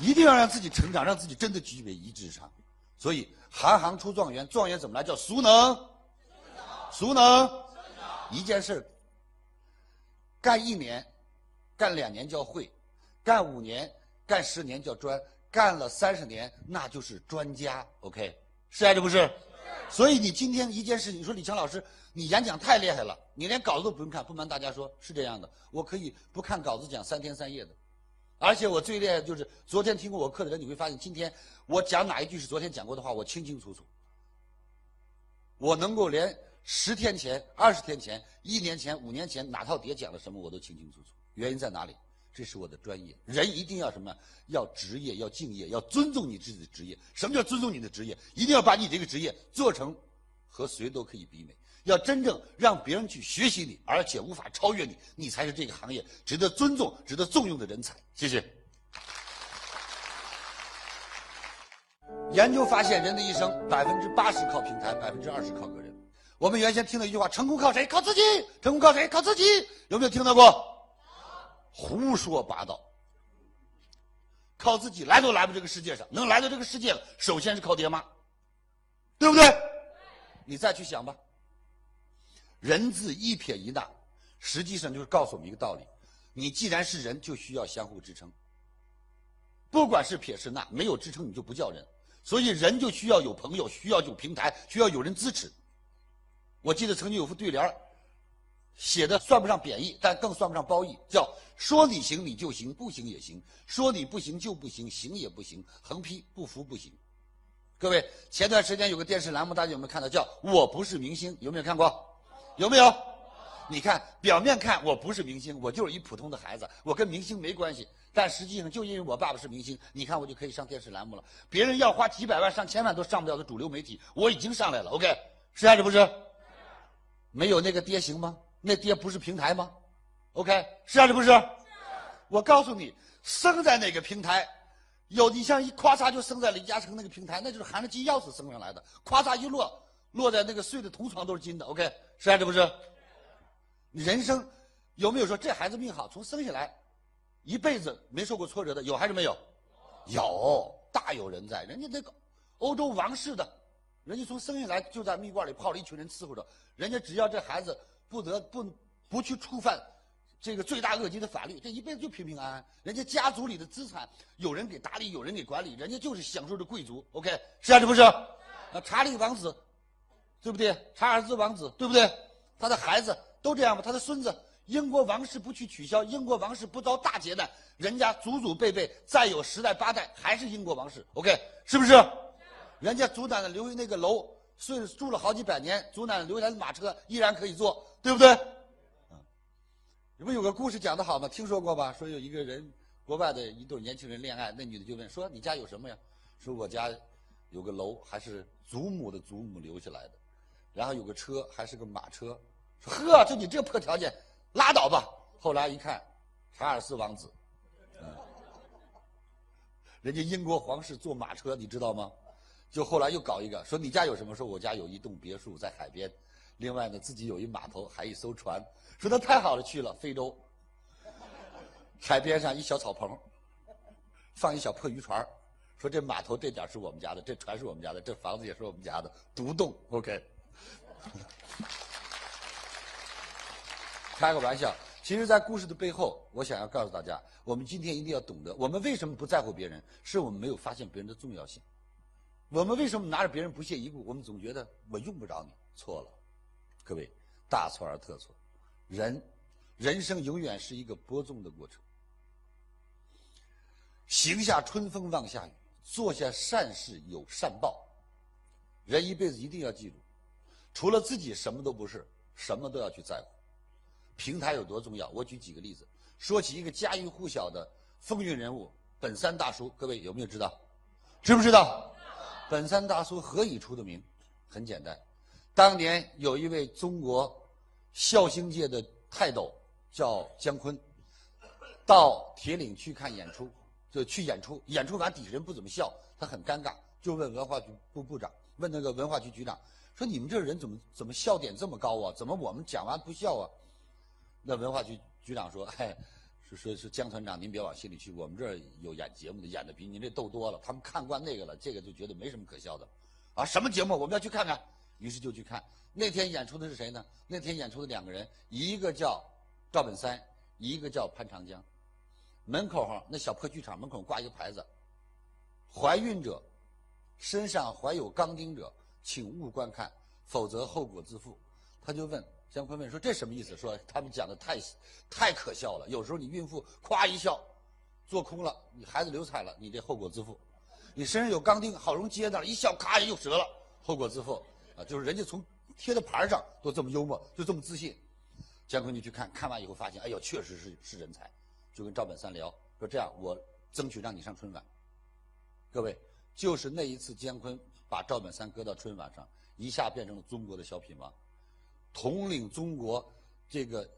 一定要让自己成长，让自己真的具备一技之长。所以，行行出状元，状元怎么来？叫熟能，熟能，一件事干一年，干两年叫会，干五年、干十年叫专，干了三十年那就是专家。OK，是还是不是？所以你今天一件事情，你说李强老师，你演讲太厉害了，你连稿子都不用看。不瞒大家说，是这样的，我可以不看稿子讲三天三夜的。而且我最厉害就是昨天听过我课的人，你会发现今天我讲哪一句是昨天讲过的话，我清清楚楚。我能够连十天前、二十天前、一年前、五年前哪套碟讲了什么，我都清清楚楚。原因在哪里？这是我的专业。人一定要什么？要职业，要敬业，要尊重你自己的职业。什么叫尊重你的职业？一定要把你这个职业做成和谁都可以比美。要真正让别人去学习你，而且无法超越你，你才是这个行业值得尊重、值得重用的人才。谢谢。研究发现，人的一生百分之八十靠平台，百分之二十靠个人。我们原先听到一句话：“成功靠谁？靠自己。成功靠谁？靠自己。”有没有听到过？胡说八道！靠自己来都来不这个世界上，能来到这个世界，首先是靠爹妈，对不对？你再去想吧。人字一撇一捺，实际上就是告诉我们一个道理：你既然是人，就需要相互支撑。不管是撇是捺，没有支撑你就不叫人。所以人就需要有朋友，需要有平台，需要有人支持。我记得曾经有副对联写的算不上贬义，但更算不上褒义，叫“说你行你就行，不行也行；说你不行就不行，行也不行。横批：不服不行。”各位，前段时间有个电视栏目，大家有没有看到？叫“我不是明星”，有没有看过？有没有？你看，表面看我不是明星，我就是一普通的孩子，我跟明星没关系。但实际上，就因为我爸爸是明星，你看我就可以上电视栏目了。别人要花几百万、上千万都上不了的主流媒体，我已经上来了。OK，是还是不是？没有那个爹行吗？那爹不是平台吗？OK，是还是不是？我告诉你，生在哪个平台，有你像一咔嚓就生在李嘉诚那个平台，那就是含着金钥匙生上来的，咔嚓一落。落在那个碎的铜床都是金的，OK，是还是不是？人生有没有说这孩子命好，从生下来一辈子没受过挫折的有还是没有？有，大有人在。人家那个欧洲王室的，人家从生下来就在蜜罐里泡了一群人伺候着，人家只要这孩子不得不不去触犯这个罪大恶极的法律，这一辈子就平平安安。人家家族里的资产有人给打理，有人给管理，人家就是享受着贵族，OK，是还是不是？啊，查理王子。对不对？查尔斯王子，对不对？他的孩子都这样吗？他的孙子，英国王室不去取消，英国王室不遭大劫难，人家祖祖辈辈再有十代八代还是英国王室，OK，是不是？人家祖奶奶留下那个楼，岁住了好几百年，祖奶奶留下的马车依然可以坐，对不对？嗯，你不有个故事讲的好吗？听说过吧？说有一个人，国外的一对年轻人恋爱，那女的就问说：“你家有什么呀？”说：“我家有个楼，还是祖母的祖母留下来的。”然后有个车，还是个马车，说呵，就你这破条件，拉倒吧。后来一看，查尔斯王子，嗯，人家英国皇室坐马车，你知道吗？就后来又搞一个，说你家有什么？说我家有一栋别墅在海边，另外呢自己有一码头，还一艘船。说那太好了，去了非洲，海边上一小草棚，放一小破渔船，说这码头这点是我们家的，这船是我们家的，这房子也是我们家的，独栋，OK。开个玩笑，其实，在故事的背后，我想要告诉大家，我们今天一定要懂得，我们为什么不在乎别人，是我们没有发现别人的重要性。我们为什么拿着别人不屑一顾？我们总觉得我用不着你，错了，各位，大错而特错。人，人生永远是一个播种的过程。行下春风望下雨，做下善事有善报。人一辈子一定要记住。除了自己什么都不是，什么都要去在乎。平台有多重要？我举几个例子。说起一个家喻户晓的风云人物本山大叔，各位有没有知道？知不知道？本山大叔何以出的名？很简单，当年有一位中国笑星界的泰斗叫姜昆，到铁岭去看演出，就去演出，演出完底下人不怎么笑，他很尴尬，就问文化局部部长，问那个文化局局长。说你们这人怎么怎么笑点这么高啊？怎么我们讲完不笑啊？那文化局局长说：“哎，说说说江团长，您别往心里去，我们这儿有演节目的，演的比您这逗多了。他们看惯那个了，这个就觉得没什么可笑的。啊，什么节目？我们要去看看。于是就去看。那天演出的是谁呢？那天演出的两个人，一个叫赵本山，一个叫潘长江。门口哈，那小破剧场门口挂一个牌子：怀孕者，身上怀有钢钉者，请勿观看，否则后果自负。他就问姜昆问说：“这什么意思？”说他们讲的太太可笑了。有时候你孕妇夸一笑，做空了，你孩子流产了，你这后果自负。你身上有钢钉，好容易接那儿一笑，咔又折了，后果自负。啊，就是人家从贴的牌上都这么幽默，就这么自信。姜昆就去看看完以后发现，哎呦，确实是是人才，就跟赵本山聊说这样，我争取让你上春晚。各位，就是那一次，姜昆把赵本山搁到春晚上，一下变成了中国的小品王，统领中国这个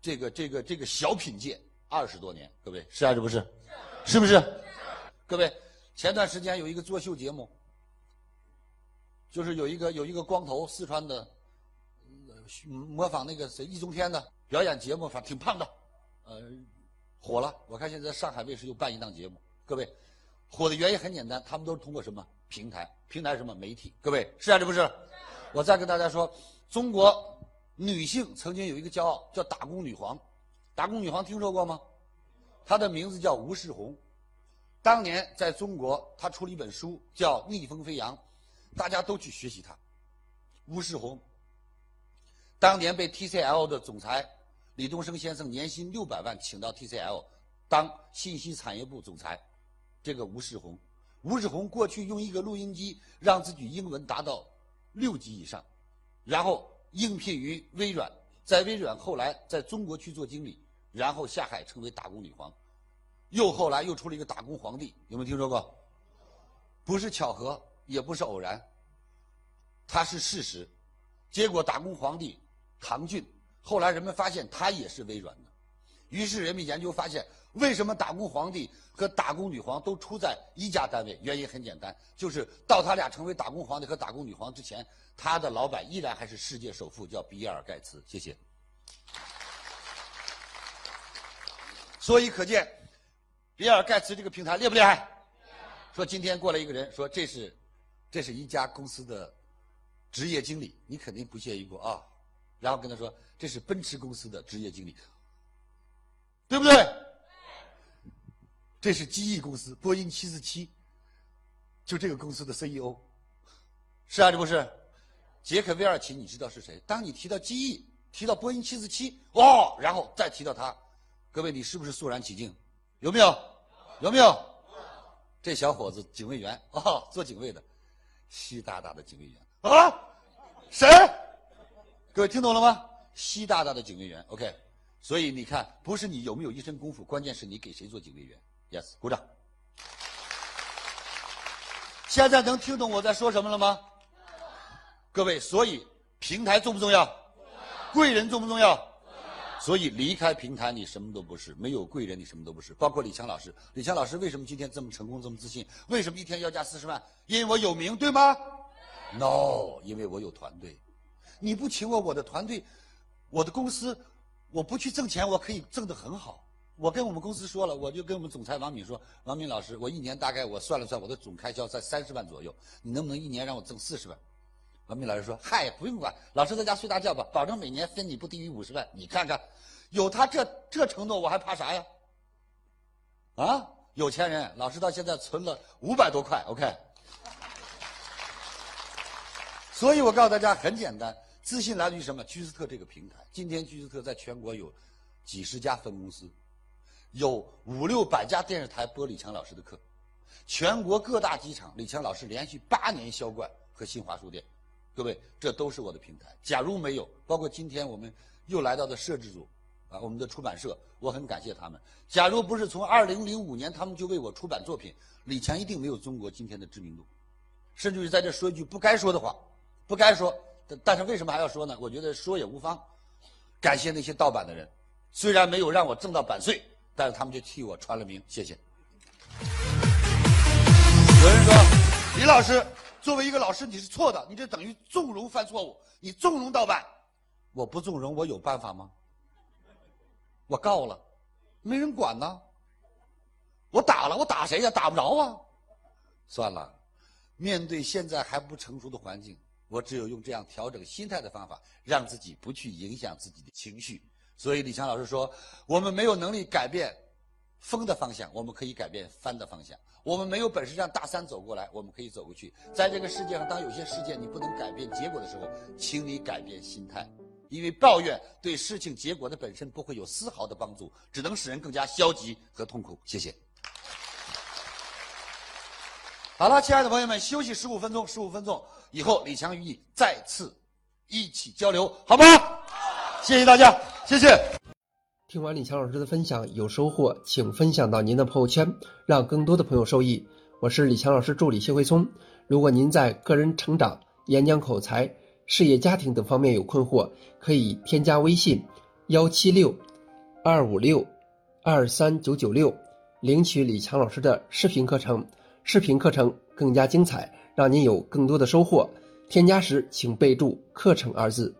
这个这个这个小品界二十多年。各位，是还是不是？是，不是？各位。前段时间有一个作秀节目，就是有一个有一个光头四川的，模仿那个谁易中天的表演节目，反正挺胖的，呃，火了。我看现在上海卫视又办一档节目，各位，火的原因很简单，他们都是通过什么平台？平台什么媒体？各位是啊，这不是？我再跟大家说，中国女性曾经有一个骄傲，叫打工女皇。打工女皇听说过吗？她的名字叫吴世红。当年在中国，她出了一本书，叫《逆风飞扬》，大家都去学习她。吴世红当年被 TCL 的总裁李东生先生年薪六百万请到 TCL 当信息产业部总裁。这个吴世红，吴世红过去用一个录音机让自己英文达到六级以上，然后应聘于微软，在微软后来在中国去做经理，然后下海成为打工女皇。又后来又出了一个打工皇帝，有没有听说过？不是巧合，也不是偶然，它是事实。结果打工皇帝唐骏，后来人们发现他也是微软的，于是人们研究发现，为什么打工皇帝和打工女皇都出在一家单位？原因很简单，就是到他俩成为打工皇帝和打工女皇之前，他的老板依然还是世界首富，叫比尔盖茨。谢谢。所以可见。比尔盖茨这个平台厉不厉害？说今天过来一个人说这是，这是一家公司的职业经理，你肯定不屑一顾啊。然后跟他说这是奔驰公司的职业经理，对不对？这是机翼公司波音七四七，就这个公司的 CEO，是啊，这不是？杰克韦尔奇，你知道是谁？当你提到机翼，提到波音七四七，哦，然后再提到他，各位你是不是肃然起敬？有没有？有没有？这小伙子警卫员啊，做警卫的，习大大的警卫员啊，谁？各位听懂了吗？习大大的警卫员，OK。所以你看，不是你有没有一身功夫，关键是你给谁做警卫员。Yes，鼓掌。现在能听懂我在说什么了吗？各位，所以平台重不重要？贵人重不重要？所以离开平台，你什么都不是；没有贵人，你什么都不是。包括李强老师，李强老师为什么今天这么成功、这么自信？为什么一天要价四十万？因为我有名，对吗？No，因为我有团队。你不请我，我的团队，我的公司，我不去挣钱，我可以挣得很好。我跟我们公司说了，我就跟我们总裁王敏说：“王敏老师，我一年大概我算了算，我的总开销在三十万左右。你能不能一年让我挣四十万？”王敏老师说：“嗨，不用管，老师在家睡大觉吧，保证每年分你不低于五十万。你看看，有他这这承诺，我还怕啥呀？啊，有钱人，老师到现在存了五百多块。OK，所以我告诉大家，很简单，自信来自于什么？居斯特这个平台。今天居斯特在全国有几十家分公司，有五六百家电视台播李强老师的课，全国各大机场，李强老师连续八年销冠和新华书店。”各位，这都是我的平台。假如没有，包括今天我们又来到的摄制组，啊，我们的出版社，我很感谢他们。假如不是从二零零五年他们就为我出版作品，李强一定没有中国今天的知名度。甚至于在这说一句不该说的话，不该说，但但是为什么还要说呢？我觉得说也无妨。感谢那些盗版的人，虽然没有让我挣到版税，但是他们就替我传了名。谢谢。有人说，李老师。作为一个老师，你是错的，你这等于纵容犯错误，你纵容盗版，我不纵容，我有办法吗？我告了，没人管呢。我打了，我打谁呀？打不着啊。算了，面对现在还不成熟的环境，我只有用这样调整心态的方法，让自己不去影响自己的情绪。所以李强老师说，我们没有能力改变风的方向，我们可以改变帆的方向。我们没有本事让大山走过来，我们可以走过去。在这个世界上，当有些事件你不能改变结果的时候，请你改变心态，因为抱怨对事情结果的本身不会有丝毫的帮助，只能使人更加消极和痛苦。谢谢。好了，亲爱的朋友们，休息十五分钟，十五分钟以后，李强与你再次一起交流，好吗？谢谢大家，谢谢。听完李强老师的分享，有收获，请分享到您的朋友圈，让更多的朋友受益。我是李强老师助理谢慧聪。如果您在个人成长、演讲口才、事业家庭等方面有困惑，可以添加微信幺七六二五六二三九九六，领取李强老师的视频课程。视频课程更加精彩，让您有更多的收获。添加时请备注“课程”二字。